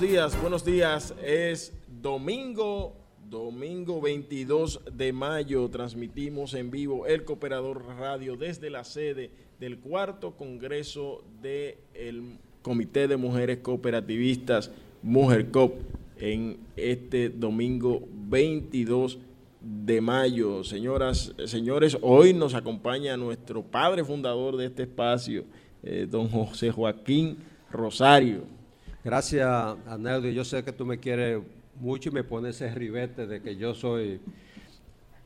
buenos días, buenos días. Es domingo, domingo 22 de mayo. Transmitimos en vivo el Cooperador Radio desde la sede del cuarto Congreso del Comité de Mujeres Cooperativistas, Mujer Cop, en este domingo 22 de mayo. Señoras, señores, hoy nos acompaña nuestro padre fundador de este espacio, eh, don José Joaquín Rosario. Gracias, Aneldo. Yo sé que tú me quieres mucho y me pones ese ribete de que yo soy...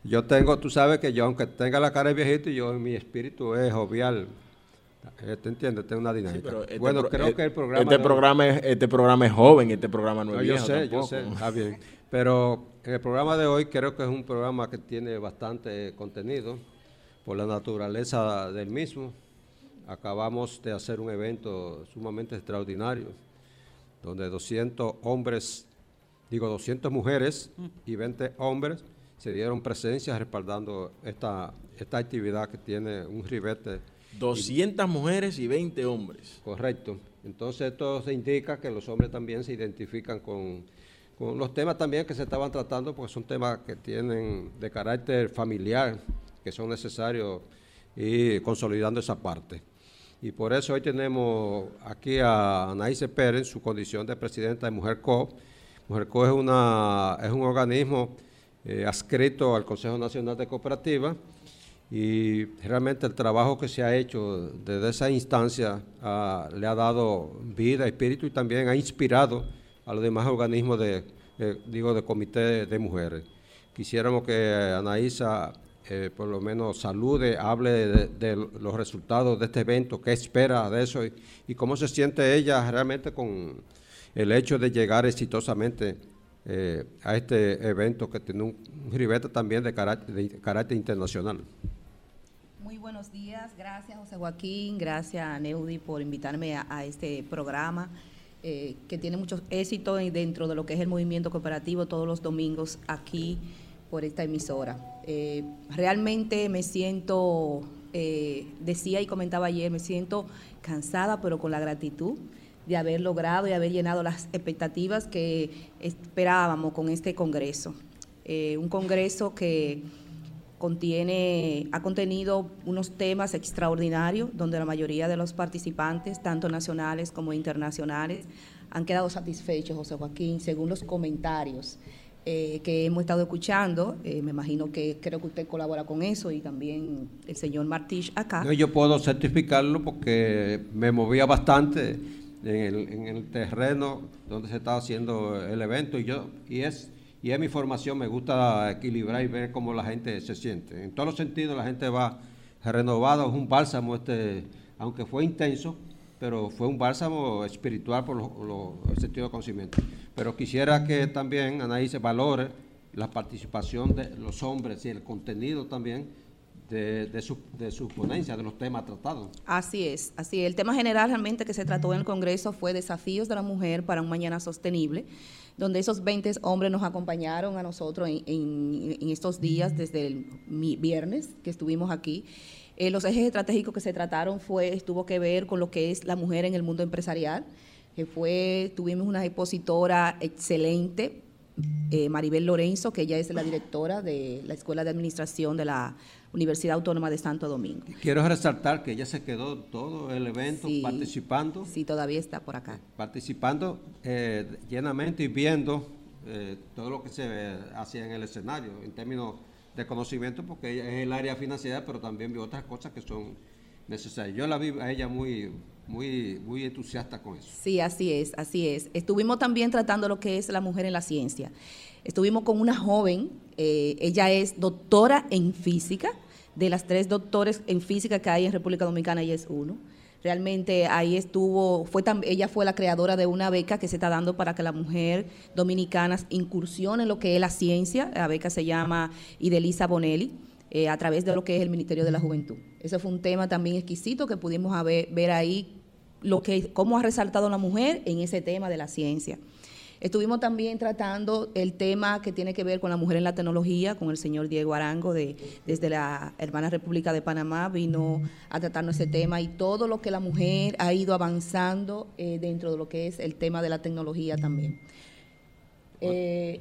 Yo tengo, tú sabes que yo, aunque tenga la cara de viejito, yo en mi espíritu es jovial. Eh, ¿Te entiendes? Tengo una dinámica. Este bueno, creo eh, que el programa... Este, programa es, este programa es joven, este programa no es Yo sé, yo sé, está bien. Pero en el programa de hoy creo que es un programa que tiene bastante contenido por la naturaleza del mismo. Acabamos de hacer un evento sumamente extraordinario donde 200 hombres, digo 200 mujeres y 20 hombres se dieron presencia respaldando esta, esta actividad que tiene un ribete. 200 mujeres y 20 hombres. Correcto. Entonces esto se indica que los hombres también se identifican con, con los temas también que se estaban tratando, porque son temas que tienen de carácter familiar, que son necesarios y consolidando esa parte. Y por eso hoy tenemos aquí a Anaíse Pérez en su condición de presidenta de MujerCo. MujerCo es, una, es un organismo eh, adscrito al Consejo Nacional de Cooperativas y realmente el trabajo que se ha hecho desde esa instancia ah, le ha dado vida, espíritu y también ha inspirado a los demás organismos de, digo, de comité de mujeres. Quisiéramos que Anaísa eh, por lo menos salude, hable de, los resultados de este evento, qué espera de eso y, cómo se siente ella realmente con el hecho de llegar exitosamente eh, a este evento que tiene un, ribete también de carácter, internacional. Muy buenos días, gracias José Joaquín, gracias Neudi por invitarme a, este programa eh, que tiene mucho éxito dentro de lo que es el movimiento cooperativo todos los domingos aquí por esta emisora. Eh, realmente me siento, decía y comentaba ayer, me siento cansada pero con la gratitud de haber logrado y haber llenado las expectativas que esperábamos con este Congreso. Eh, un Congreso que contiene, ha contenido unos temas extraordinarios donde la mayoría de los participantes, tanto nacionales como internacionales, han quedado satisfechos, José Joaquín, según los comentarios eh, que hemos estado escuchando. Eh, me imagino que creo que usted colabora con eso y también el señor Martich acá. yo puedo certificarlo porque me movía bastante en el, terreno donde se está haciendo el evento y yo y es y es mi formación, me gusta equilibrar y ver cómo la gente se siente. En todos los sentidos la gente va renovada, es un bálsamo este, aunque fue intenso, pero fue un bálsamo espiritual por el sentido de conocimiento. Pero quisiera que también Anaí valore la participación de los hombres y el contenido también de, su, de su ponencia, de los temas tratados. Así es, así es. El tema general realmente que se trató en el Congreso fue desafíos de la mujer para un mañana sostenible, donde esos 20 hombres nos acompañaron a nosotros en, estos días, desde el viernes que estuvimos aquí. Eh, los ejes estratégicos que se trataron fue, estuvo que ver con lo que es la mujer en el mundo empresarial, que fue, tuvimos una expositora excelente, eh, Maribel Lorenzo, que ella es la directora de la Escuela de Administración de la Universidad Autónoma de Santo Domingo. Quiero resaltar que ella se quedó todo el evento participando. Sí, todavía está por acá. Participando eh, llenamente y viendo eh, todo lo que se hacía en el escenario en términos de conocimiento, porque ella es el área financiera, pero también vio otras cosas que son necesarias. Yo la vi a ella muy, muy, muy entusiasta con eso. Sí, así es, así es. Estuvimos también tratando lo que es la mujer en la ciencia. Estuvimos con una joven, eh, ella es doctora en física, de las tres doctores en física que hay en República Dominicana, ella es uno. Realmente ahí estuvo, fue ella fue la creadora de una beca que se está dando para que la mujer dominicana incursione en lo que es la ciencia. La beca se llama Idelisa Bonelli. Eh, a través de lo que es el Ministerio de la Juventud. Ese fue un tema también exquisito que pudimos ver ahí lo que, cómo ha resaltado la mujer en ese tema de la ciencia. Estuvimos también tratando el tema que tiene que ver con la mujer en la tecnología, con el señor Diego Arango de, desde la hermana República de Panamá, vino a tratarnos ese tema y todo lo que la mujer ha ido avanzando eh, dentro de lo que es el tema de la tecnología también. Eh,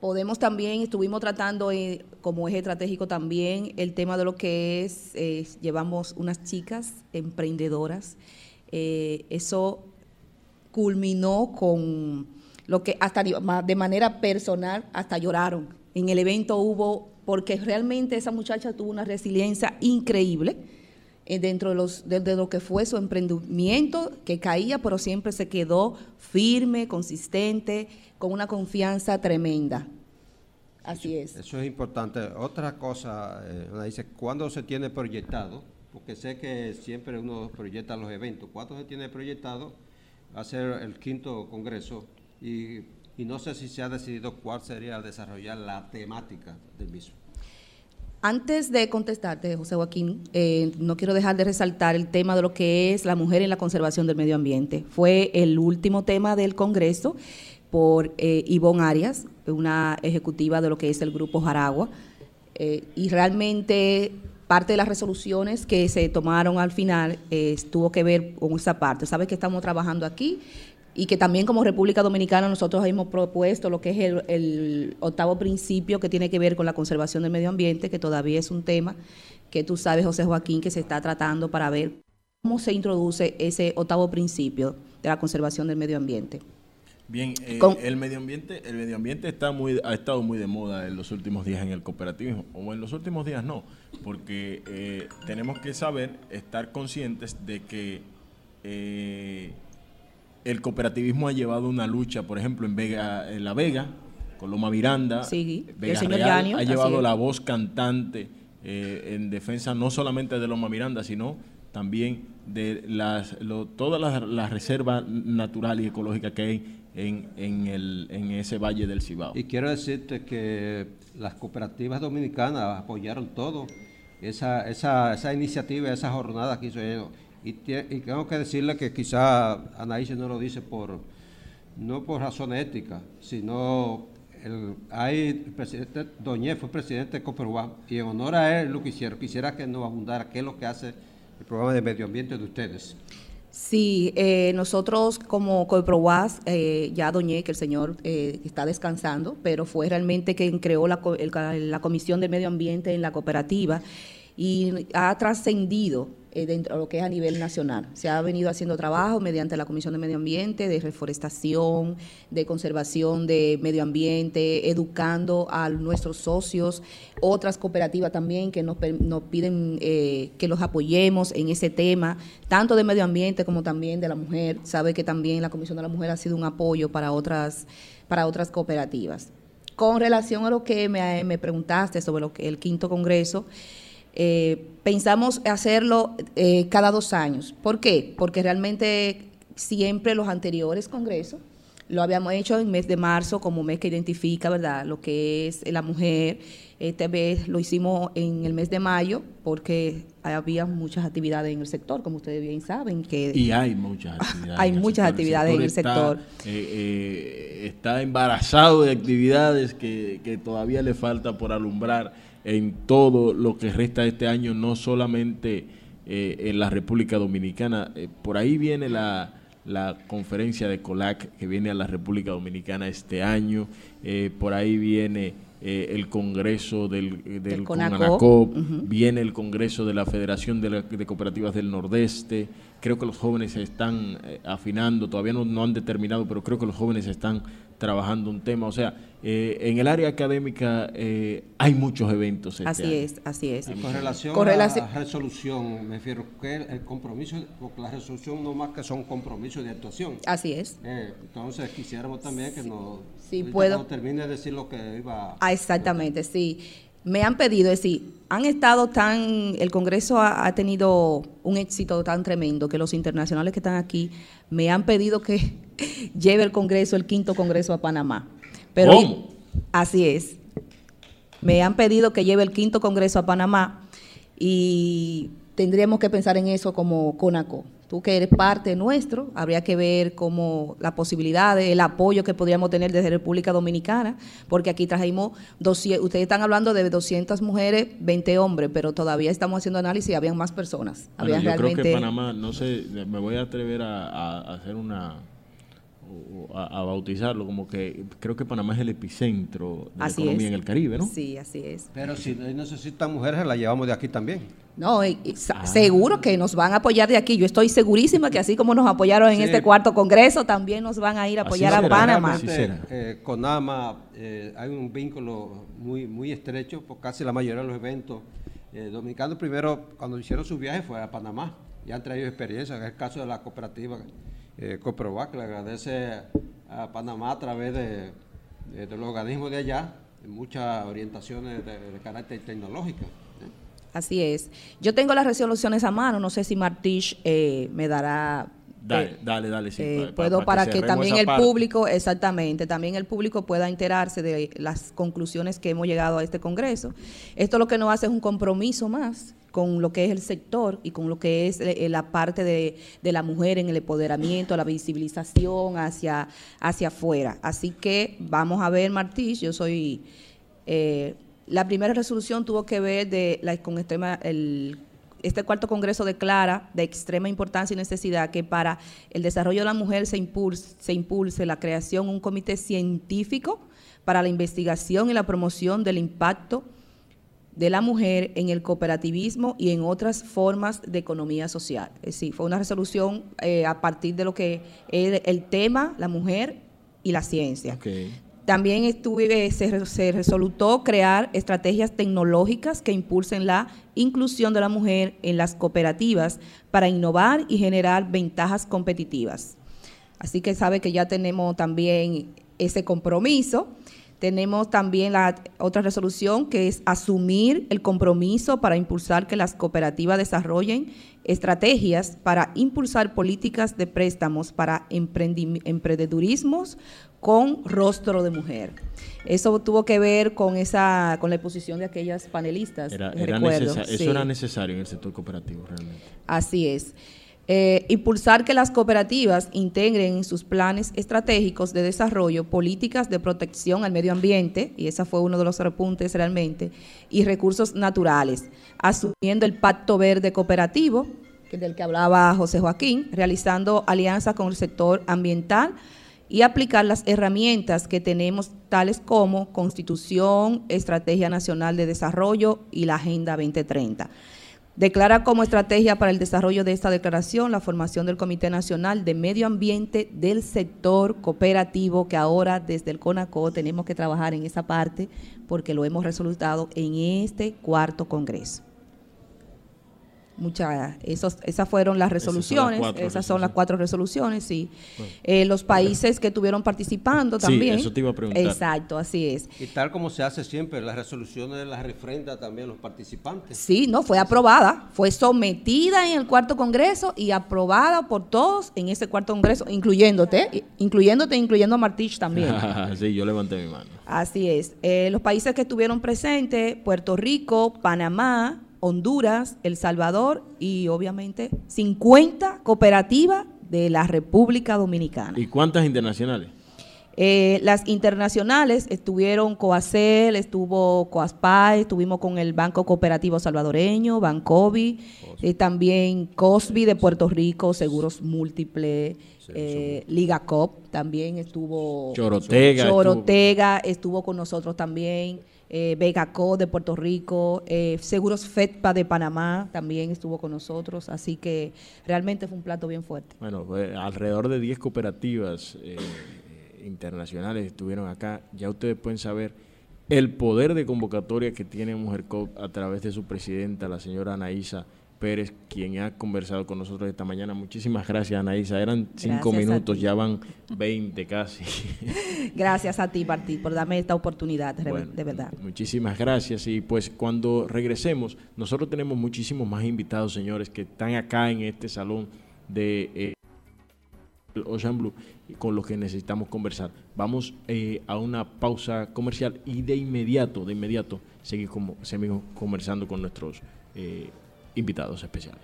podemos también, estuvimos tratando eh, como eje estratégico también el tema de lo que es, llevamos unas chicas emprendedoras, eso culminó con lo que hasta de manera personal hasta lloraron. En el evento hubo, porque realmente esa muchacha tuvo una resiliencia increíble eh, dentro de, los, de, lo que fue su emprendimiento, que caía, pero siempre se quedó firme, consistente, con una confianza tremenda. Así es. Eso es importante. Otra cosa, eh, dice, ¿cuándo se tiene proyectado? Porque sé que siempre uno proyecta los eventos. ¿Cuándo se tiene proyectado? Ser el quinto congreso y, no sé si se ha decidido cuál sería desarrollar la temática del mismo. Antes de contestarte, José Joaquín, eh, no quiero dejar de resaltar el tema de lo que es la mujer en la conservación del medio ambiente. Fue el último tema del Congreso por eh, Ivonne Arias, una ejecutiva de lo que es el Grupo Jaragua, eh, y realmente parte de las resoluciones que se tomaron al final eh, tuvo que ver con esa parte. Sabes que estamos trabajando aquí y que también como República Dominicana nosotros hemos propuesto lo que es el, octavo principio que tiene que ver con la conservación del medio ambiente, que todavía es un tema que tú sabes, José Joaquín, que se está tratando para ver cómo se introduce ese octavo principio de la conservación del medio ambiente. Bien, eh, el medio ambiente, el medio ambiente está muy, ha estado muy de moda en los últimos días en el cooperativismo, o en los últimos días no, porque eh, tenemos que saber, estar conscientes de que eh, el cooperativismo ha llevado una lucha, por ejemplo, en Vega, en La Vega, con Loma Miranda, sí, Vega el Real, ha llevado la voz cantante eh, en defensa no solamente de Loma Miranda, sino también de las, todas las, reservas naturales y ecológicas que hay en, en, el, en ese valle del Cibao. Y quiero decirte que las cooperativas dominicanas apoyaron todo esa, esa, esa iniciativa, esa jornada que hizo ellos. Y, y tengo que decirle que quizá Anaíse no lo dice por no por razón ética, sino el, hay presidente Doñé fue presidente de Coperuá y en honor a él lo que. Quisiera que nos abundara qué es lo que hace el programa de medio ambiente de ustedes. Sí, eh, nosotros como Coprowas, eh, ya Doñé, que el señor eh, está descansando, pero fue realmente quien creó la, la Comisión de Medio Ambiente en la cooperativa y ha trascendido eh, dentro de lo que es a nivel nacional. Se ha venido haciendo trabajo mediante la Comisión de Medio Ambiente, de reforestación, de conservación de medio ambiente, educando a nuestros socios, otras cooperativas también que nos, nos piden eh, que los apoyemos en ese tema, tanto de medio ambiente como también de la mujer. Sabe que también la Comisión de la Mujer ha sido un apoyo para otras, para otras cooperativas. Con relación a lo que me, me preguntaste sobre lo que el quinto congreso, eh, pensamos hacerlo eh, cada dos años. ¿Por qué? Porque realmente siempre los anteriores congresos lo habíamos hecho en el mes de marzo como mes que identifica, ¿verdad?, lo que es la mujer. Esta vez lo hicimos en el mes de mayo porque había muchas actividades en el sector, como ustedes bien saben. que Y hay muchas actividades. hay muchas actividades en el sector. Eh, está embarazado de actividades que, que todavía le falta por alumbrar en todo lo que resta este año, no solamente eh, en la República Dominicana. Eh, por ahí viene la, conferencia de COLAC que viene a la República Dominicana este año, eh, por ahí viene el Congreso del, del, CONACOP, viene el Congreso de la Federación de, de, Cooperativas del Nordeste, creo que los jóvenes se están afinando, todavía no, no han determinado, pero creo que los jóvenes están trabajando un tema. O sea, eh, en el área académica eh, hay muchos eventos. Este así es, así es. con relación a la resolución, me refiero que el compromiso, porque la resolución no más que son compromisos de actuación. Así es. Eh, entonces quisiéramos también que nos sí, puedo. termine de decir lo que iba. Ah, exactamente, sí. Me han pedido, es decir, han estado tan, el Congreso ha, ha tenido un éxito tan tremendo que los internacionales que están aquí me han pedido que lleve el Congreso, el quinto Congreso a Panamá. Pero ¿Cómo? Así es. Me han pedido que lleve el quinto Congreso a Panamá y tendríamos que pensar en eso como CONACO. Tú que eres parte nuestro, habría que ver cómo la posibilidad, el apoyo que podríamos tener desde República Dominicana, porque aquí trajimos, 200, ustedes están hablando de 200 mujeres, 20 hombres, pero todavía estamos haciendo análisis y habían más personas. Bueno, yo creo que Panamá, no sé, me voy a atrever a hacer una a, bautizarlo como que creo que Panamá es el epicentro de la economía en el Caribe, ¿no? Sí, así es. Pero si necesitan mujeres, las llevamos de aquí también. No, ah. seguro que nos van a apoyar de aquí. Yo estoy segurísima que así como nos apoyaron en este cuarto congreso, también nos van a ir a apoyar a Panamá. Eh, con AMA eh, hay un vínculo muy, muy estrecho, por casi la mayoría de los eventos. Eh, dominicanos primero, cuando hicieron su viaje, fue a Panamá. Ya han traído experiencia, en el caso de la cooperativa eh, Coprovac le agradece a Panamá a través de, los organismos de allá muchas orientaciones de, carácter tecnológico. ¿eh? Así es. Yo tengo las resoluciones a mano, no sé si Martich eh, me dará Dale, dale, dale, sí. Eh, puedo para, que, también el público, exactamente, también el público pueda enterarse de las conclusiones que hemos llegado a este Congreso. Esto lo que nos hace es un compromiso más con lo que es el sector y con lo que es eh, la parte de, la mujer en el empoderamiento, la visibilización hacia, hacia afuera. Así que vamos a ver, Martí, yo soy... Eh, la primera resolución tuvo que ver de la, con extrema, el este cuarto congreso declara de extrema importancia y necesidad que para el desarrollo de la mujer se impulse, se impulse la creación de un comité científico para la investigación y la promoción del impacto de la mujer en el cooperativismo y en otras formas de economía social. Es decir, fue una resolución eh, a partir de lo que es el tema, la mujer y la ciencia. También estuve, se, se, resolutó crear estrategias tecnológicas que impulsen la inclusión de la mujer en las cooperativas para innovar y generar ventajas competitivas. Así que sabe que ya tenemos también ese compromiso. Tenemos también la otra resolución que es asumir el compromiso para impulsar que las cooperativas desarrollen estrategias para impulsar políticas de préstamos para emprendedurismos con rostro de mujer. Eso tuvo que ver con esa con la exposición de aquellas panelistas. Era, Eso era necesario en el sector cooperativo realmente. Así es. Eh, impulsar que las cooperativas integren en sus planes estratégicos de desarrollo políticas de protección al medio ambiente, y ese fue uno de los repuntes realmente, y recursos naturales, asumiendo el Pacto Verde Cooperativo, del que hablaba José Joaquín, realizando alianzas con el sector ambiental y aplicar las herramientas que tenemos, tales como Constitución, Estrategia Nacional de Desarrollo y la Agenda 2030. Declara como estrategia para el desarrollo de esta declaración la formación del Comité Nacional de Medio Ambiente del sector cooperativo, que ahora desde el CONACO tenemos que trabajar en esa parte porque lo hemos resultado en este cuarto Congreso. Muchas, esos, esas fueron las resoluciones, esas son las cuatro, resoluciones, sí. Eh, los países que estuvieron participando también. Sí, eso te iba a preguntar. Exacto, así es. Y tal como se hace siempre, las resoluciones las refrenda también los participantes. Sí, no, fue aprobada, fue sometida en el cuarto congreso y aprobada por todos en ese cuarto congreso, incluyéndote, incluyéndote, incluyendo a Martich también. sí, yo levanté mi mano. Así es. Eh, los países que estuvieron presentes, Puerto Rico, Panamá, Honduras, El Salvador y obviamente 50 cooperativas de la República Dominicana. ¿Y cuántas internacionales? Eh, las internacionales estuvieron Coacel, estuvo Coaspa, estuvimos con el Banco Cooperativo Salvadoreño, Bancovi, eh, también COSBI de Puerto Rico, Seguros Múltiples, eh, Liga Cop también estuvo. Chorotega. Chorotega estuvo con nosotros también eh, Vegaco de Puerto Rico, eh, Seguros FEDPA de Panamá también estuvo con nosotros, así que realmente fue un plato bien fuerte. Bueno, alrededor de 10 cooperativas eh, internacionales estuvieron acá, ya ustedes pueden saber el poder de convocatoria que tiene Mujer a través de su presidenta, la señora Anaísa Pérez, quien ha conversado con nosotros esta mañana. Muchísimas gracias, Anaísa. Eran cinco minutos, ya van 20 casi. Gracias a ti, Martín, por darme esta oportunidad, de verdad. Muchísimas gracias. Y pues cuando regresemos, nosotros tenemos muchísimos más invitados, señores, que están acá en este salón de eh, Ocean Blue con los que necesitamos conversar. Vamos eh, a una pausa comercial y de inmediato, de inmediato, seguimos conversando con nuestros eh, invitados especiales.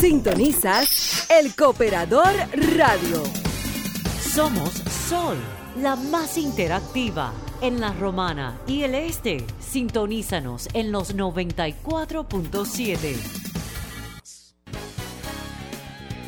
Sintonizas El Cooperador Radio. Somos Sol, la más interactiva en la Romana y el Este. Sintonízanos en los 94.7.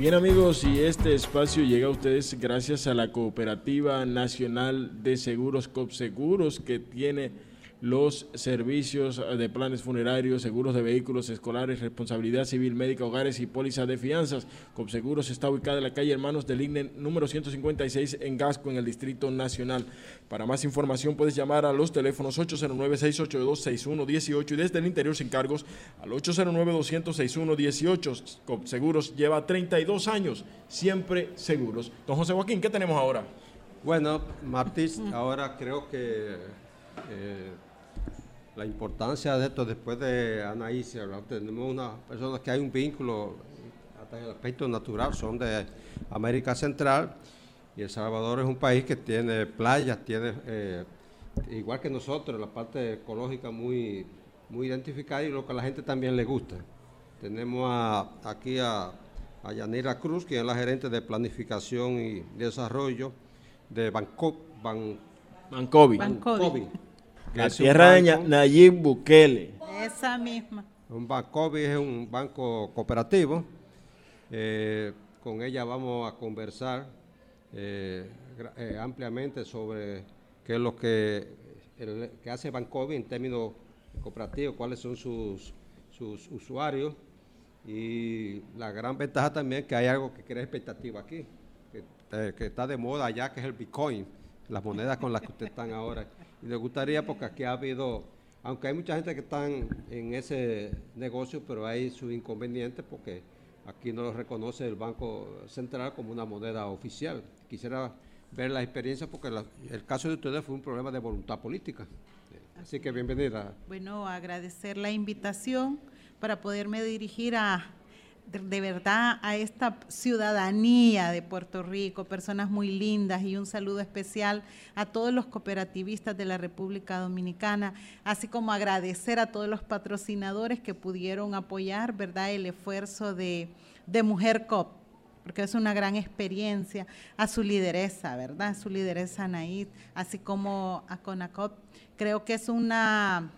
Bien amigos, y este espacio llega a ustedes gracias a la Cooperativa Nacional de Seguros COPSEGUROS que tiene los servicios de planes funerarios, seguros de vehículos escolares, responsabilidad civil, médica, hogares y pólizas de fianzas. Copseguros está ubicada en la calle Hermanos del INE número 156 en Gasco, en el Distrito Nacional. Para más información puedes llamar a los teléfonos 809-682-6118 y desde el interior sin cargos al 809-200-6118. Copseguros lleva 32 años, siempre seguros. Don José Joaquín, ¿qué tenemos ahora? Bueno, Martís, ahora creo que... Eh, la importancia de esto después de Anaísia, tenemos una persona que hay un vínculo hasta en el aspecto natural, son de América Central y El Salvador es un país que tiene playas, tiene eh, igual que nosotros, la parte ecológica muy, muy identificada y lo que a la gente también le gusta. Tenemos aquí a, Yanira Cruz, que es la gerente de planificación y desarrollo de Banco, Ban, Bancovi. Bancovi. La tierra de Nayib Bukele. Esa misma. Un banco es un banco cooperativo. Eh, con ella vamos a conversar eh, eh, ampliamente sobre qué es lo que, que hace Bancovi en términos cooperativos, cuáles son sus, sus usuarios y la gran ventaja también que hay algo que crea expectativa aquí, que, eh, que está de moda allá, que es el Bitcoin, las monedas con las que ustedes están ahora. Y les gustaría, porque aquí ha habido, aunque hay mucha gente que está en ese negocio, pero hay sus inconvenientes porque aquí no lo reconoce el Banco Central como una moneda oficial. Quisiera ver la experiencia porque el caso de ustedes fue un problema de voluntad política. Así que bienvenida. Bueno, agradecer la invitación para poderme dirigir a de, verdad a esta ciudadanía de Puerto Rico, personas muy lindas y un saludo especial a todos los cooperativistas de la República Dominicana, así como agradecer a todos los patrocinadores que pudieron apoyar, ¿verdad?, el esfuerzo de, Mujer COP porque es una gran experiencia, a su lideresa, ¿verdad? A su lideresa Naid, así como a CONACOP. Creo que es una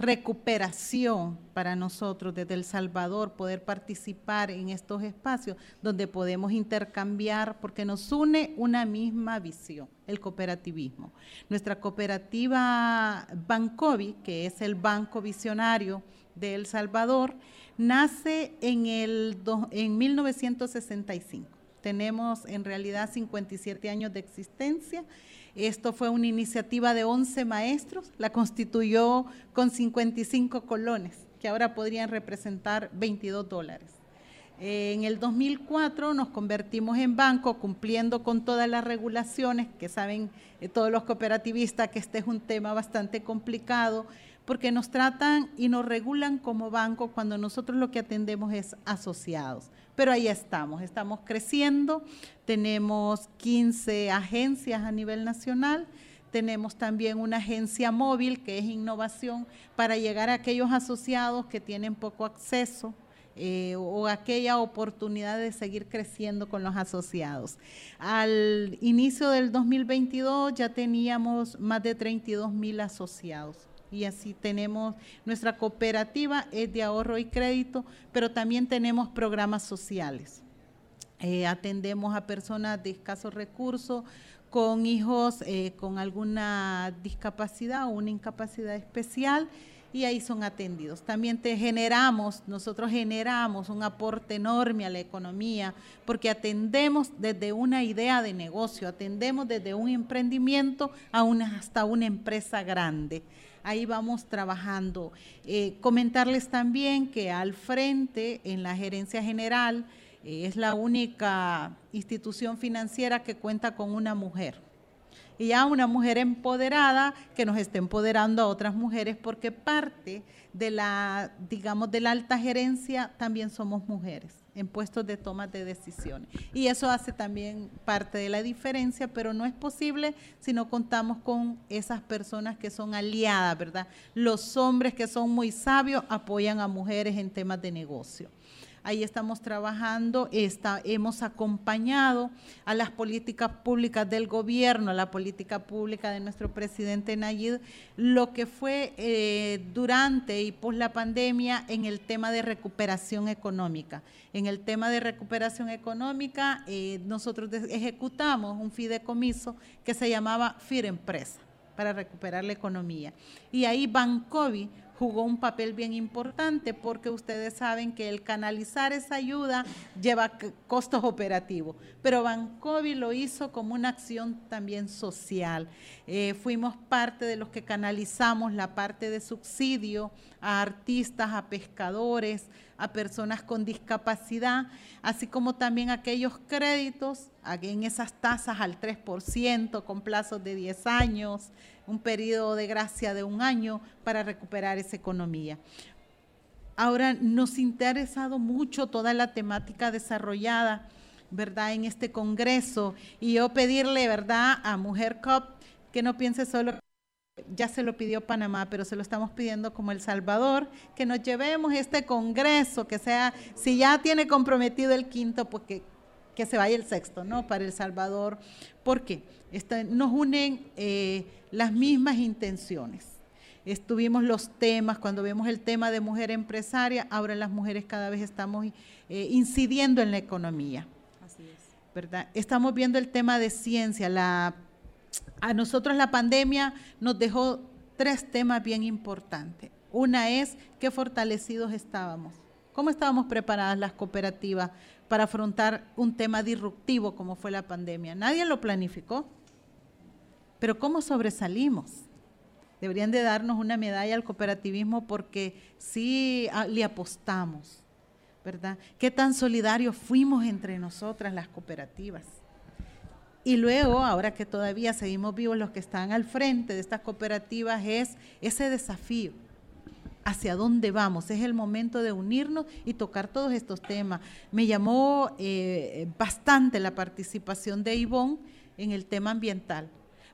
recuperación para nosotros desde El Salvador, poder participar en estos espacios donde podemos intercambiar, porque nos une una misma visión, el cooperativismo. Nuestra cooperativa Bancovi, que es el Banco Visionario de El Salvador, nace en, el en 1965. Tenemos en realidad 57 años de existencia esto fue una iniciativa de 11 maestros, la constituyó con 55 colones, que ahora podrían representar 22 dólares. En el 2004 nos convertimos en banco cumpliendo con todas las regulaciones, que saben eh, todos los cooperativistas que este es un tema bastante complicado, porque nos tratan y nos regulan como banco cuando nosotros lo que atendemos es asociados pero ahí estamos, estamos creciendo, tenemos 15 agencias a nivel nacional, tenemos también una agencia móvil que es innovación para llegar a aquellos asociados que tienen poco acceso eh, o aquella oportunidad de seguir creciendo con los asociados. Al inicio del 2022 ya teníamos más de 32 mil asociados y así tenemos nuestra cooperativa es de ahorro y crédito, pero también tenemos programas sociales. Eh, atendemos a personas de escasos recursos, con hijos eh, con alguna discapacidad o una incapacidad especial y ahí son atendidos. También te generamos, nosotros generamos un aporte enorme a la economía porque atendemos desde una idea de negocio, atendemos desde un emprendimiento hasta una empresa grande ahí vamos trabajando. Eh, comentarles también que al frente, en la gerencia general, eh, es la única institución financiera que cuenta con una mujer. Y ya una mujer empoderada que nos esté empoderando a otras mujeres porque parte de la, digamos, de la alta gerencia también somos mujeres en puestos de toma de decisiones. Y eso hace también parte de la diferencia, pero no es posible si no contamos con esas personas que son aliadas, ¿verdad? Los hombres que son muy sabios apoyan a mujeres en temas de negocio. Ahí estamos trabajando, hemos acompañado a las políticas públicas del gobierno, a la política pública de nuestro presidente Nayib, lo que fue eh, durante y post la pandemia en el tema de recuperación económica. En el tema de recuperación económica, eh, nosotros ejecutamos un fideicomiso que se llamaba FIR Empresa para recuperar la economía. Y ahí Bancovi jugó un papel bien importante porque ustedes saben que el canalizar esa ayuda lleva costos operativos, pero Bancovi lo hizo como una acción también social. Eh, fuimos parte de los que canalizamos la parte de subsidio a artistas, a pescadores, a personas con discapacidad, así como también aquellos créditos en esas tasas al 3% con plazos de 10 años, un periodo de gracia de un año para recuperar esa economía. Ahora nos ha interesado mucho toda la temática desarrollada, ¿verdad?, en este Congreso. Y yo pedirle, ¿verdad?, a Mujer COP que no piense solo ya se lo pidió Panamá, pero se lo estamos pidiendo como El Salvador, que nos llevemos este Congreso, que sea, si ya tiene comprometido el quinto, pues que, que se vaya el sexto, ¿no? Para El Salvador. ¿Por qué? Este, nos unen eh, las mismas intenciones. Estuvimos los temas, cuando vemos el tema de mujer empresaria, ahora las mujeres cada vez estamos eh, incidiendo en la economía. ¿verdad? Estamos viendo el tema de ciencia. La, a nosotros la pandemia nos dejó tres temas bien importantes. Una es qué fortalecidos estábamos. ¿Cómo estábamos preparadas las cooperativas para afrontar un tema disruptivo como fue la pandemia? Nadie lo planificó. Pero ¿cómo sobresalimos? Deberían de darnos una medalla al cooperativismo porque sí ah, le apostamos, ¿verdad? ¿Qué tan solidarios fuimos entre nosotras las cooperativas? Y luego, ahora que todavía seguimos vivos, los que están al frente de estas cooperativas es ese desafío. ¿Hacia dónde vamos? Es el momento de unirnos y tocar todos estos temas. Me llamó eh, bastante la participación de Ivonne en el tema ambiental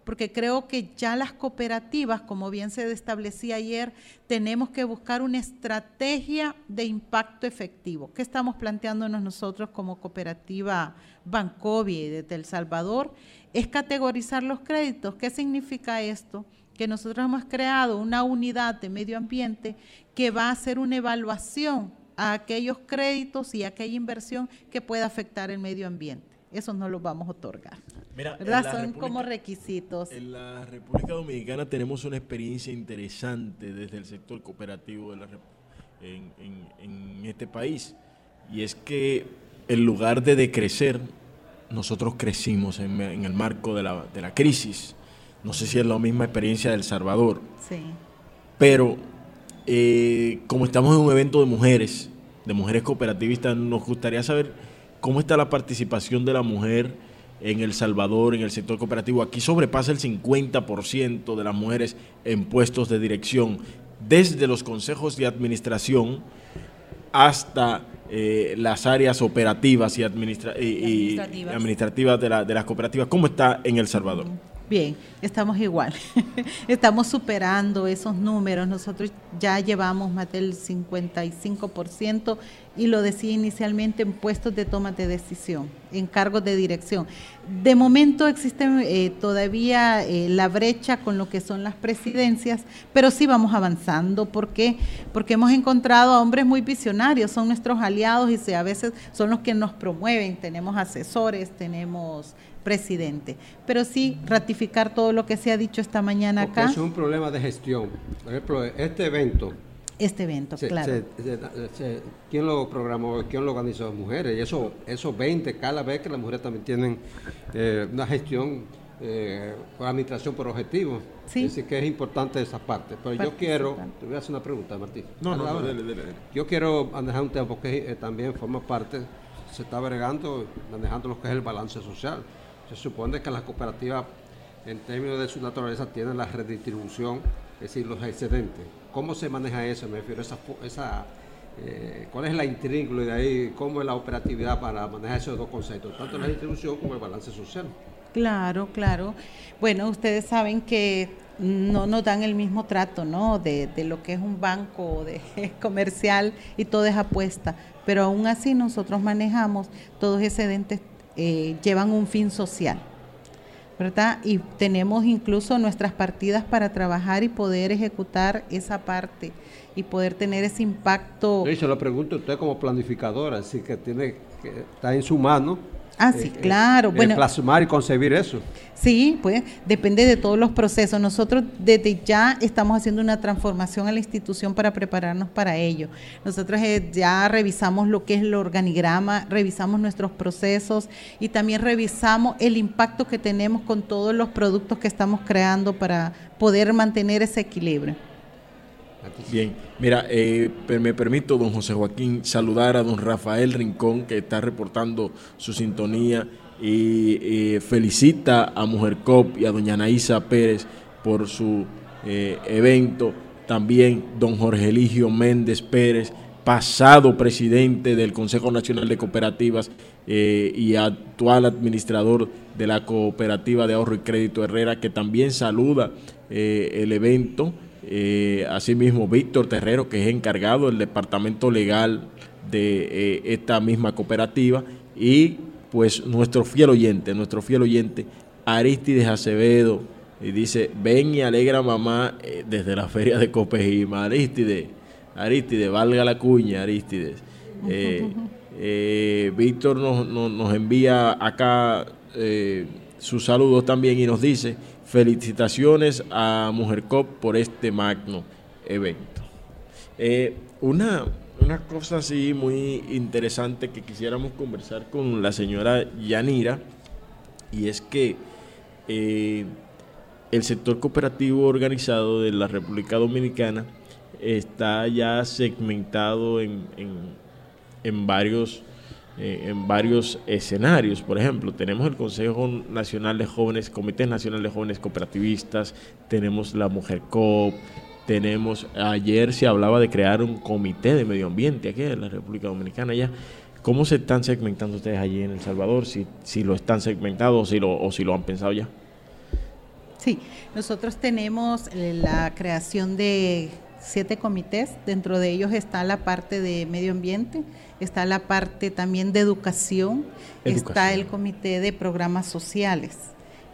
porque creo que ya las cooperativas, como bien se establecía ayer, tenemos que buscar una estrategia de impacto efectivo. ¿Qué estamos planteándonos nosotros como cooperativa Bancovia de El Salvador? Es categorizar los créditos. ¿Qué significa esto? Que nosotros hemos creado una unidad de medio ambiente que va a hacer una evaluación a aquellos créditos y aquella inversión que pueda afectar el medio ambiente esos no los vamos a otorgar. Mira, Son como requisitos. En la República Dominicana tenemos una experiencia interesante desde el sector cooperativo de la, en, en, este país. Y es que en lugar de decrecer, nosotros crecimos en, el marco de la, de la, crisis. No sé si es la misma experiencia del Salvador. Sí. Pero eh, como estamos en un evento de mujeres, de mujeres cooperativistas, nos gustaría saber ¿Cómo está la participación de la mujer en El Salvador, en el sector cooperativo? Aquí sobrepasa el 50% de las mujeres en puestos de dirección, desde los consejos de administración hasta eh, las áreas operativas y, administrativas, de, de las cooperativas. ¿Cómo está en El Salvador? Bien, estamos igual. estamos superando esos números. Nosotros ya llevamos más del 55% y lo decía inicialmente en puestos de toma de decisión, en cargos de dirección. De momento existe eh, todavía eh, la brecha con lo que son las presidencias, pero sí vamos avanzando. ¿Por qué? Porque hemos encontrado a hombres muy visionarios, son nuestros aliados y a veces son los que nos promueven. Tenemos asesores, tenemos presidente. Pero sí ratificar todo lo que se ha dicho esta mañana acá. Es un problema de gestión. Por ejemplo, este evento este evento, claro. ¿Quién lo programó? ¿Quién lo organizó? Mujeres. Y eso, esos 20, cada vez que las mujeres también tienen eh, una gestión eh, por administración por objetivos. Sí. Así que es importante esa parte. Pero yo quiero, te voy a hacer una pregunta, Martín. No, no, dale, dale, Yo quiero manejar un tema porque eh, también forma parte, se está bregando, manejando lo que es el balance social. Se supone que las cooperativas, en términos de su naturaleza, tienen la redistribución, es decir, los excedentes ¿Cómo se maneja eso? Me refiero a esa, esa eh, ¿Cuál es la intríngulo de ahí? ¿Cómo es la operatividad para manejar esos dos conceptos, tanto la distribución como el balance social? Claro, claro. Bueno, ustedes saben que no nos dan el mismo trato, ¿no? De, lo que es un banco de, comercial y todo es apuesta. Pero aún así nosotros manejamos, todos excedentes eh, llevan un fin social. ¿verdad? Y tenemos incluso nuestras partidas para trabajar y poder ejecutar esa parte y poder tener ese impacto. Sí, se lo pregunto usted como planificadora, así que tiene que está en su mano Ah, sí, eh, eh, claro. bueno, plasmar y concebir eso. Sí, pues depende de todos los procesos. Nosotros desde ya estamos haciendo una transformación a la institución para prepararnos para ello. Nosotros eh, ya revisamos lo que es el organigrama, revisamos nuestros procesos y también revisamos el impacto que tenemos con todos los productos que estamos creando para poder mantener ese equilibrio. Bien, mira, eh, me permito, don José Joaquín, saludar a don Rafael Rincón, que está reportando su sintonía y felicita a Mujer Cop y a doña Anaísa Pérez por su eh, evento. También don Jorge Eligio Méndez Pérez, pasado presidente del Consejo Nacional de Cooperativas eh, y actual administrador de la Cooperativa de Ahorro y Crédito Herrera, que también saluda el evento. Eh, asimismo, Víctor Terrero, que es encargado del departamento legal de eh, esta misma cooperativa, y pues nuestro fiel oyente, nuestro fiel oyente, Aristides Acevedo, y dice, ven y alegra mamá eh, desde la feria de Copejima. Aristides, Aristides, valga la cuña, Aristides. Víctor nos, envía acá sus saludos también y nos dice felicitaciones a Mujer Cop por este magno evento. una, una cosa así muy interesante que quisiéramos conversar con la señora Yanira y es que el sector cooperativo organizado de la República Dominicana está ya segmentado en, en, varios eh, en varios escenarios. Por ejemplo, tenemos el Consejo Nacional de Jóvenes, Comité Nacional de Jóvenes Cooperativistas, tenemos la Mujer COP, tenemos, ayer se hablaba de crear un comité de medio ambiente aquí en la República Dominicana ya. ¿Cómo se están segmentando ustedes allí en El Salvador? Si, si lo están segmentado o si lo, o si lo han pensado ya. Sí, nosotros tenemos la creación de siete comités, dentro de ellos está la parte de medio ambiente, está la parte también de educación, está el comité de programas sociales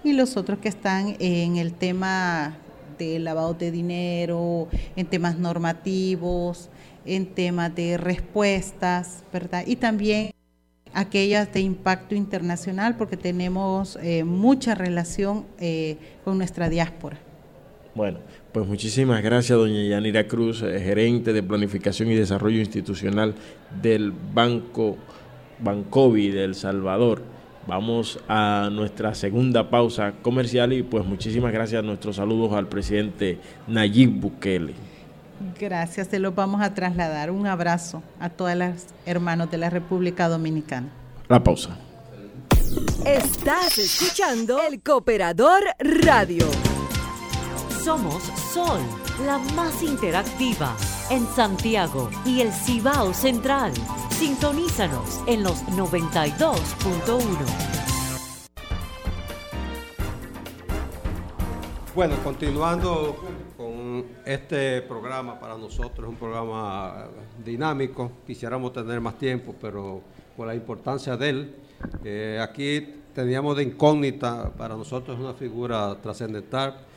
y los otros que están en el tema de lavado de dinero, en temas normativos, en temas de respuestas, ¿verdad? Y también aquellas de impacto internacional porque tenemos eh, mucha relación eh, con nuestra diáspora. Bueno, pues muchísimas gracias, doña Yanira Cruz, eh, gerente de Planificación y Desarrollo Institucional del Banco Bancovi de El Salvador. Vamos a nuestra segunda pausa comercial y pues muchísimas gracias, nuestros saludos al presidente Nayib Bukele. Gracias, se los vamos a trasladar. Un abrazo a todas las hermanos de la República Dominicana. La pausa. Estás escuchando el Cooperador Radio. Somos Sol, la más interactiva en Santiago y el Cibao Central. Sintonízanos en los 92.1. Bueno, continuando con este programa para nosotros, es un programa dinámico, quisiéramos tener más tiempo, pero por la importancia de él, eh, aquí teníamos de incógnita, para nosotros es una figura trascendental,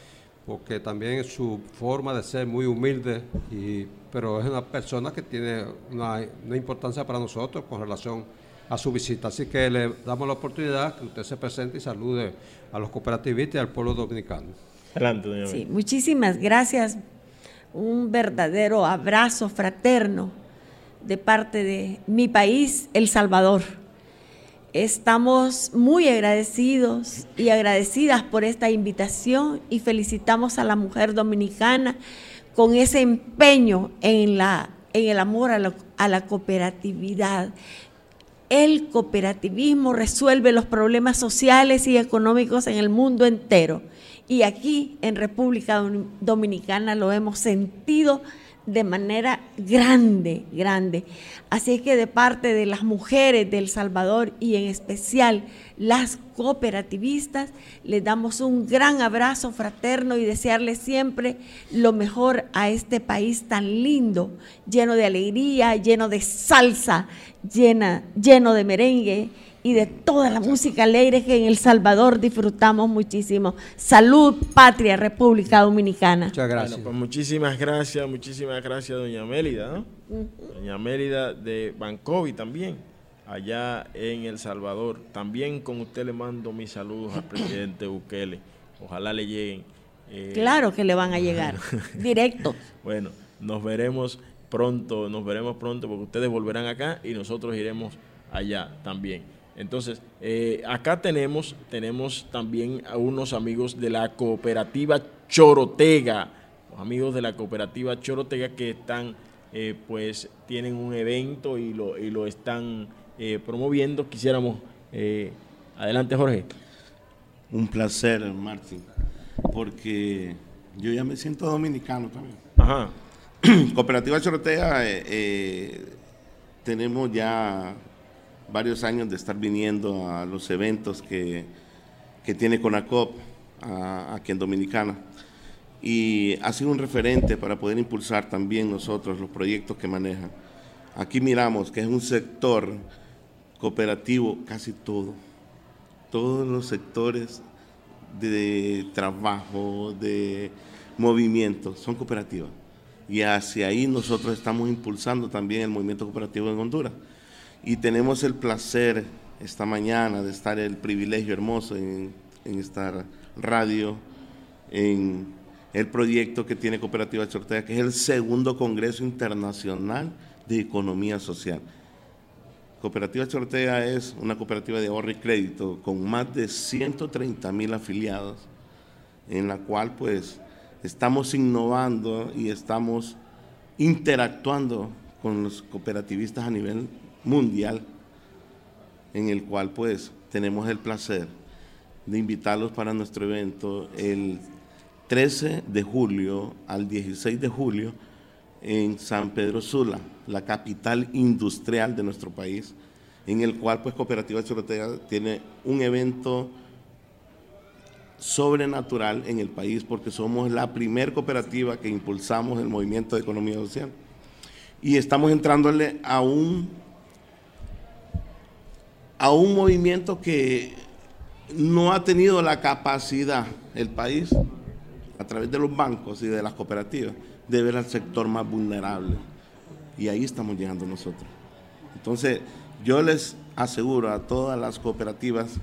porque también su forma de ser muy humilde, y, pero es una persona que tiene una, importancia para nosotros con relación a su visita. Así que le damos la oportunidad que usted se presente y salude a los cooperativistas y al pueblo dominicano. Adelante, doña Sí, muchísimas gracias. Un verdadero abrazo fraterno de parte de mi país, El Salvador Estamos muy agradecidos y agradecidas por esta invitación y felicitamos a la mujer dominicana con ese empeño en, la, en el amor a la, cooperatividad. El cooperativismo resuelve los problemas sociales y económicos en el mundo entero. Y aquí en República Dominicana lo hemos sentido de manera grande, grande. Así que de parte de las mujeres del Salvador y en especial las cooperativistas, les damos un gran abrazo fraterno y desearles siempre lo mejor a este país tan lindo, lleno de alegría, lleno de salsa, llena, lleno de merengue y de toda la música alegre que en El Salvador disfrutamos muchísimo. Salud, patria, República Dominicana. Muchas gracias. pues muchísimas gracias, muchísimas gracias, doña Mélida, Doña Mélida de Bancovi también, allá en El Salvador. También con usted le mando mis saludos al presidente Bukele. Ojalá le lleguen. Eh, claro que le van a llegar, directo. Bueno, nos veremos pronto, nos veremos pronto porque ustedes volverán acá y nosotros iremos allá también. Entonces, eh, acá tenemos, tenemos también a unos amigos de la cooperativa Chorotega, los amigos de la cooperativa Chorotega que están, eh, pues, tienen un evento y lo, y lo están eh, promoviendo. Quisiéramos, adelante Jorge. Un placer, Martín, porque yo ya me siento dominicano también. Ajá. cooperativa Chorotega, tenemos ya varios años de estar viniendo a los eventos que, que tiene CONACOP aquí en Dominicana. Y ha sido un referente para poder impulsar también nosotros los proyectos que manejan. Aquí miramos que es un sector cooperativo casi todo. Todos los sectores de trabajo, de movimiento, son cooperativas. Y hacia ahí nosotros estamos impulsando también el movimiento cooperativo en Honduras. Y tenemos el placer esta mañana de estar el privilegio hermoso en, en esta radio, en el proyecto que tiene Cooperativa Chortea, que es el segundo Congreso Internacional de Economía Social. Cooperativa Chortea es una cooperativa de ahorro y crédito con más de 130 mil afiliados, en la cual pues estamos innovando y estamos interactuando con los cooperativistas a nivel mundial, en el cual pues tenemos el placer de invitarlos para nuestro evento el 13 de julio al 16 de julio en San Pedro Sula, la capital industrial de nuestro país, en el cual pues Cooperativa Chorotea tiene un evento sobrenatural en el país porque somos la primer cooperativa que impulsamos el movimiento de economía social. Y estamos entrándole a un, a un movimiento que no ha tenido la capacidad el país, a través de los bancos y de las cooperativas, de ver al sector más vulnerable. Y ahí estamos llegando nosotros. Entonces, yo les aseguro a todas las cooperativas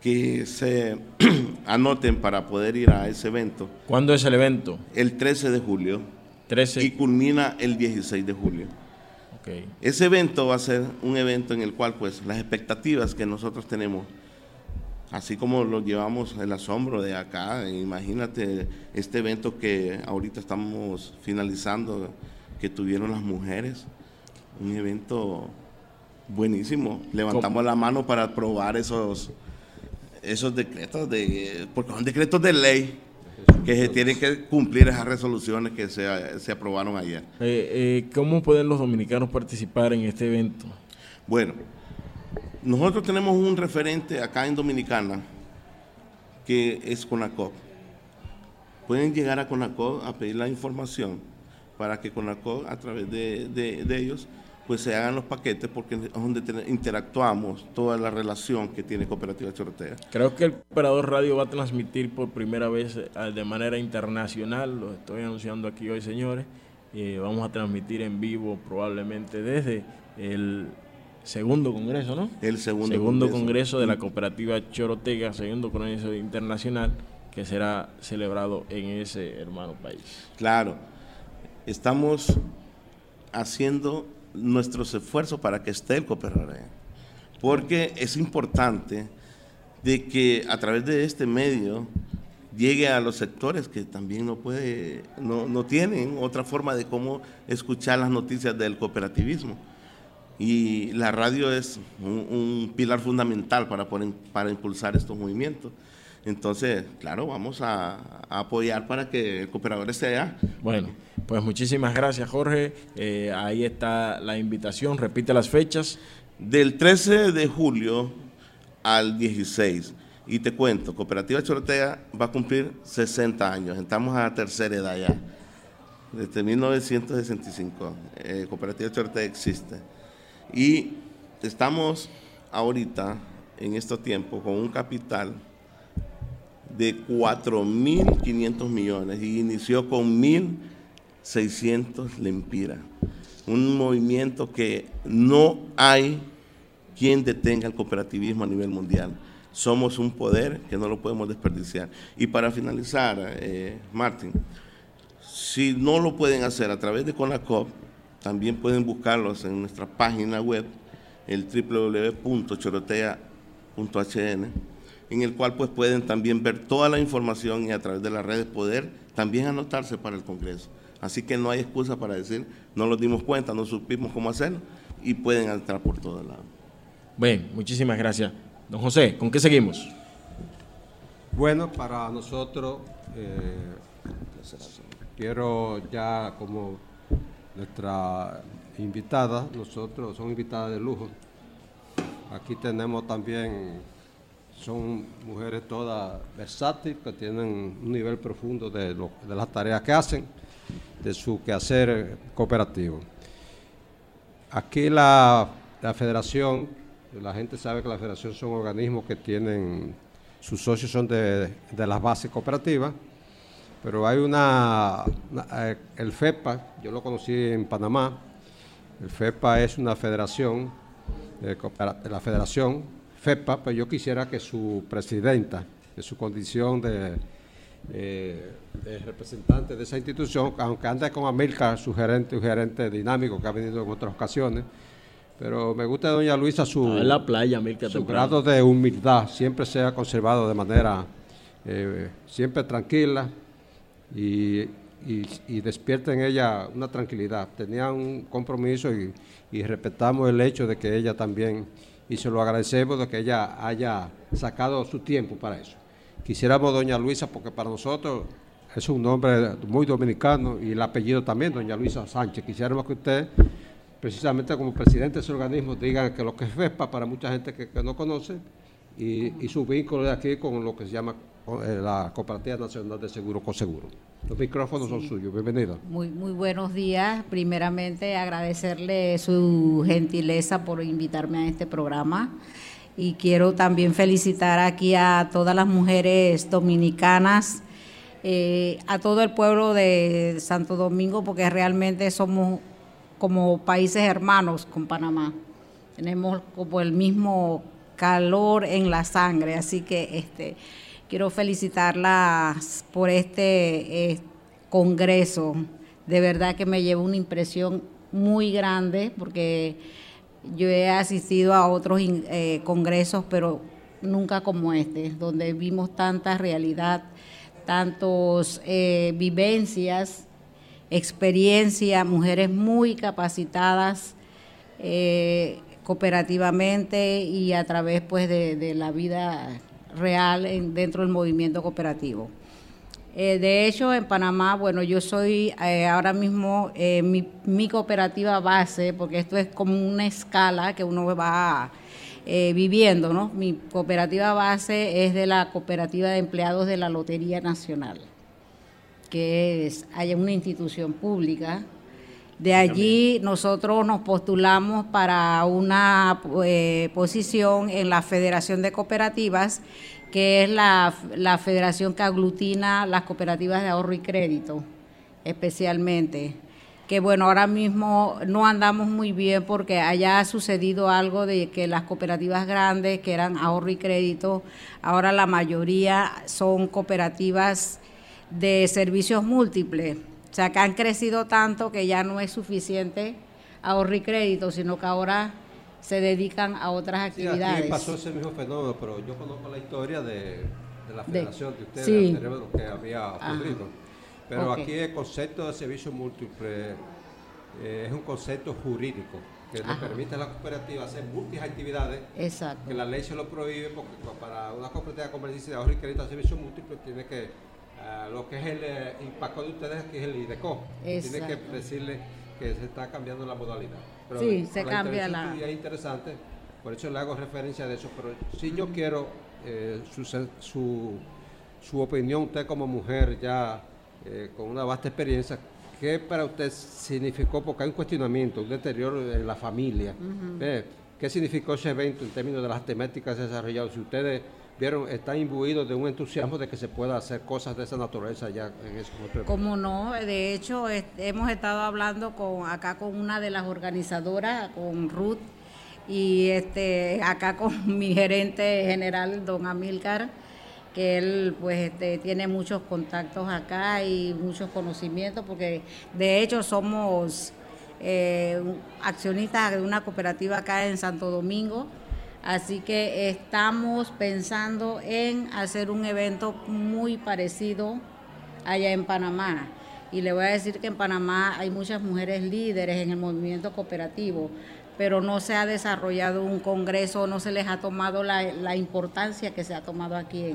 que se anoten para poder ir a ese evento. ¿Cuándo es el evento? El 13 de julio. 13. Y culmina el 16 de julio. Okay. Ese evento va a ser un evento en el cual pues las expectativas que nosotros tenemos, así como lo llevamos el asombro de acá, imagínate este evento que ahorita estamos finalizando, que tuvieron las mujeres, un evento buenísimo. Levantamos la mano para aprobar esos esos decretos de, porque son decretos de ley que se tienen que cumplir esas resoluciones que se, se aprobaron ayer. Eh, eh, ¿Cómo pueden los dominicanos participar en este evento? Bueno, nosotros tenemos un referente acá en Dominicana que es CONACOP. Pueden llegar a CONACOP a pedir la información para que CONACOP, a través de, de, de ellos, pues se hagan los paquetes porque es donde interactuamos toda la relación que tiene Cooperativa Chortea. Creo que el operador radio va a transmitir por primera vez eh, de manera internacional, lo estoy anunciando aquí hoy señores, eh, vamos a transmitir en vivo probablemente desde el segundo congreso, ¿no? El segundo, segundo congreso. de la cooperativa Chorotega, segundo congreso internacional que será celebrado en ese hermano país. Claro, estamos haciendo nuestros esfuerzos para que esté el cooperador Porque es importante de que a través de este medio llegue a los sectores que también no puede, no, no tienen otra forma de cómo escuchar las noticias del cooperativismo. Y la radio es un, pilar fundamental para, para impulsar estos movimientos. Entonces, claro, vamos a, apoyar para que el cooperador esté allá. Bueno, pues muchísimas gracias, Jorge. Eh, ahí está la invitación. Repite las fechas. Del 13 de julio al 16. Y te cuento, Cooperativa Chorotea va a cumplir 60 años. Estamos a la tercera edad ya. Desde 1965. Eh, Cooperativa Chorotea existe. Y estamos ahorita, en estos tiempos, con un capital de 4.500 millones y inició con 1.600 lempiras. Un movimiento que no hay quien detenga el cooperativismo a nivel mundial. Somos un poder que no lo podemos desperdiciar. Y para finalizar, eh, Martín, si no lo pueden hacer a través de CONACOP, también pueden buscarlos en nuestra página web, el www.chorotea.hn en el cual pues pueden también ver toda la información y a través de las redes poder también anotarse para el Congreso. Así que no hay excusa para decir, no nos dimos cuenta, no supimos cómo hacerlo y pueden entrar por todos lados. Bien, muchísimas gracias. Don José, ¿con qué seguimos? Bueno, para nosotros, eh, quiero ya como nuestra invitada, nosotros son invitadas de lujo. Aquí tenemos también son mujeres todas versátiles, que tienen un nivel profundo de, las tareas que hacen, de su quehacer cooperativo. Aquí la, la federación, la gente sabe que la federación son organismos que tienen, sus socios son de, de las bases cooperativas, pero hay una, eh, el FEPA, yo lo conocí en Panamá, el FEPA es una federación de, la Federación FEPA, pues yo quisiera que su presidenta, en su condición de, eh, de representante de esa institución, aunque ande con Amilcar, su gerente, un gerente dinámico que ha venido en otras ocasiones, pero me gusta doña Luisa su, la playa, su grado de humildad, siempre se ha conservado de manera eh, siempre tranquila y, y, despierta en ella una tranquilidad. Tenía un compromiso y, y, respetamos el hecho de que ella también, y se lo agradecemos de que ella haya sacado su tiempo para eso. Quisiéramos doña Luisa, porque para nosotros es un nombre muy dominicano y el apellido también, doña Luisa Sánchez. Quisiéramos que usted precisamente como presidente de ese organismo, digan que lo que es VESPA para mucha gente que, no conoce y, su vínculo de aquí con lo que se llama eh, la Cooperativa Nacional de Seguro con Seguro. Los micrófonos son suyos, bienvenido. Muy, muy buenos días. Primeramente agradecerle su gentileza por invitarme a este programa y quiero también felicitar aquí a todas las mujeres dominicanas, eh, a todo el pueblo de Santo Domingo, porque realmente somos como países hermanos con Panamá. Tenemos como el mismo calor en la sangre, así que este quiero felicitarlas por este eh, congreso. De verdad que me llevo una impresión muy grande porque yo he asistido a otros eh, congresos, pero nunca como este, donde vimos tanta realidad, tantas eh, vivencias experiencia, mujeres muy capacitadas cooperativamente y a través pues de, la vida real dentro del movimiento cooperativo. Eh, de hecho, en Panamá, bueno, yo soy eh, ahora mismo mi, mi, cooperativa base, porque esto es como una escala que uno va viviendo, ¿no? Mi cooperativa base es de la Cooperativa de Empleados de la Lotería Nacional que es, haya una institución pública. De allí nosotros nos postulamos para una eh, posición en la Federación de Cooperativas, que es la, la federación que aglutina las cooperativas de ahorro y crédito, especialmente que bueno, ahora mismo no andamos muy bien porque haya sucedido algo de que las cooperativas grandes, que eran ahorro y crédito, ahora la mayoría son cooperativas de servicios múltiples. O sea, que han crecido tanto que ya no es suficiente ahorro y crédito, sino que ahora se dedican a otras actividades. Sí, pasó ese mismo fenómeno, pero yo conozco la historia de, la federación de, ustedes, sí. lo que había ocurrido. Pero aquí el concepto de servicio múltiple eh, es un concepto jurídico que le permite a la cooperativa hacer múltiples actividades. Exacto. Que la ley se lo prohíbe porque para una cooperativa comercial de ahorro y crédito a servicio múltiple tiene que lo que es el eh, impacto de ustedes aquí es el IDECO. Tiene que decirle que se está cambiando la modalidad. sí, se cambia la... Es interesante, por eso le hago referencia de eso, pero si yo quiero eh, su, su, opinión, usted como mujer ya eh, con una vasta experiencia, ¿qué para usted significó? Porque hay un cuestionamiento, un deterioro en la familia. ¿Qué significó ese evento en términos de las temáticas desarrolladas? Si ustedes vieron, están imbuidos de un entusiasmo de que se pueda hacer cosas de esa naturaleza ya en ese Como no, de hecho hemos estado hablando con acá con una de las organizadoras, con Ruth, y este acá con mi gerente general, don Amilcar, que él pues este, tiene muchos contactos acá y muchos conocimientos, porque de hecho somos eh, accionistas de una cooperativa acá en Santo Domingo Así que estamos pensando en hacer un evento muy parecido allá en Panamá. Y le voy a decir que en Panamá hay muchas mujeres líderes en el movimiento cooperativo, pero no se ha desarrollado un congreso, no se les ha tomado la, importancia que se ha tomado aquí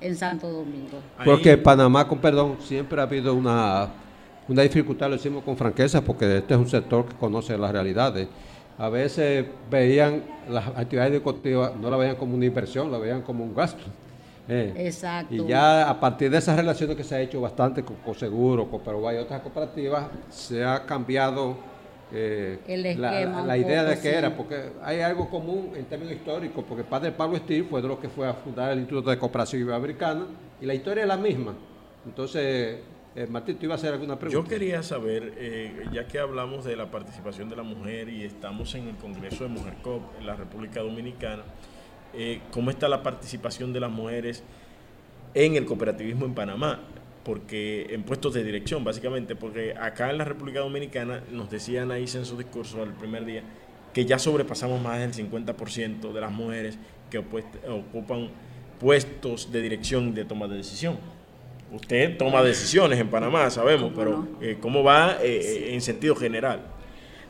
en, Santo Domingo. Porque en Panamá, con perdón, siempre ha habido una, una dificultad, lo decimos con franqueza, porque este es un sector que conoce las realidades a veces veían las actividades educativas, no la veían como una inversión, la veían como un gasto. Eh, Exacto. Y ya a partir de esas relaciones que se ha hecho bastante con, Seguro, con Perú y otras cooperativas, se ha cambiado eh, la, idea de que era, porque hay algo común en términos históricos, porque el padre Pablo Steve fue de los que fue a fundar el Instituto de Cooperación Iberoamericana, y la historia es la misma. Entonces, Eh, Martín, ¿tú ibas a hacer alguna pregunta? Yo quería saber, eh, ya que hablamos de la participación de la mujer y estamos en el Congreso de Mujer COP en la República Dominicana, eh, ¿cómo está la participación de las mujeres en el cooperativismo en Panamá? Porque en puestos de dirección, básicamente, porque acá en la República Dominicana nos decían ahí en su discurso al primer día que ya sobrepasamos más del 50% de las mujeres que ocupan puestos de dirección de toma de decisión. Usted toma decisiones en Panamá, sabemos, pero eh, ¿cómo va eh, eh, en sentido general?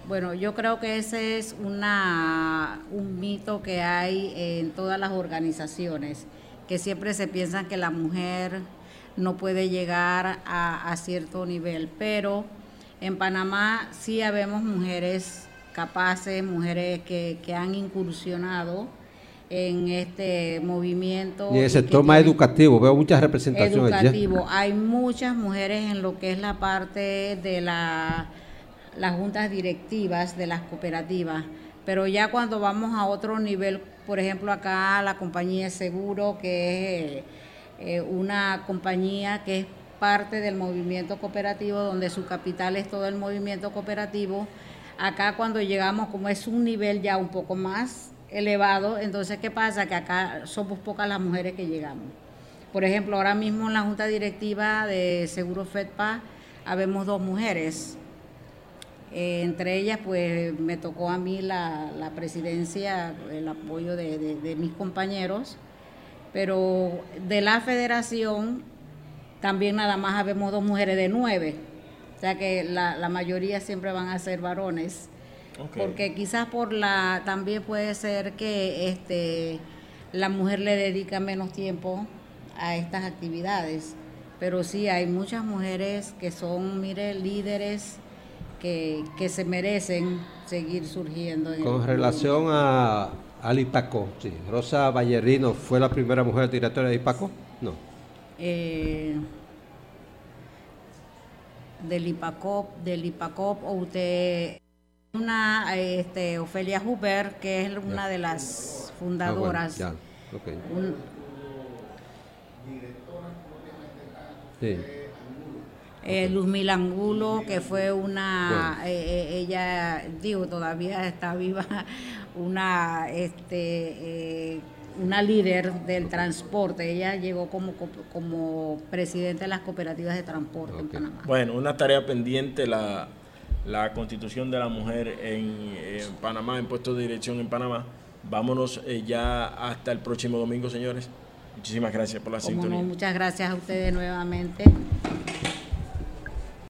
Bueno, yo creo que ese es una, un mito que hay en todas las organizaciones, que siempre se piensan que la mujer no puede llegar a, cierto nivel, pero en Panamá sí habemos mujeres capaces, mujeres que, que han incursionado en este movimiento. Y ese toma educativo, veo muchas representaciones. Educativo, hay muchas mujeres en lo que es la parte de la, las juntas directivas de las cooperativas, pero ya cuando vamos a otro nivel, por ejemplo acá la compañía de seguro, que es eh, una compañía que es parte del movimiento cooperativo, donde su capital es todo el movimiento cooperativo, acá cuando llegamos, como es un nivel ya un poco más elevado, entonces ¿qué pasa? Que acá somos pocas las mujeres que llegamos. Por ejemplo, ahora mismo en la Junta Directiva de Seguro FEDPA habemos dos mujeres. Eh, entre ellas, pues me tocó a mí la, presidencia, el apoyo de, mis compañeros, pero de la federación también nada más habemos dos mujeres de nueve, o sea que la, la mayoría siempre van a ser varones. Porque quizás por la también puede ser que este la mujer le dedica menos tiempo a estas actividades, pero sí hay muchas mujeres que son, mire, líderes que, se merecen seguir surgiendo. Con relación a, al IPACO, sí. Rosa Ballerino fue la primera mujer directora de IPACO, no. Eh, del IPACOP, del IPACOP, o usted una este, Ofelia Huber, que es una de las fundadoras. Ah, eh, Luz Milangulo, que fue una, eh, eh, ella, digo, todavía está viva, una, este, una líder del transporte. Ella llegó como, como presidente de las cooperativas de transporte en Panamá. Bueno, una tarea pendiente la la constitución de la mujer en, Panamá, en puesto de dirección en Panamá. Vámonos eh, ya hasta el próximo domingo, señores. Muchísimas gracias por la sintonía. muchas gracias a ustedes nuevamente.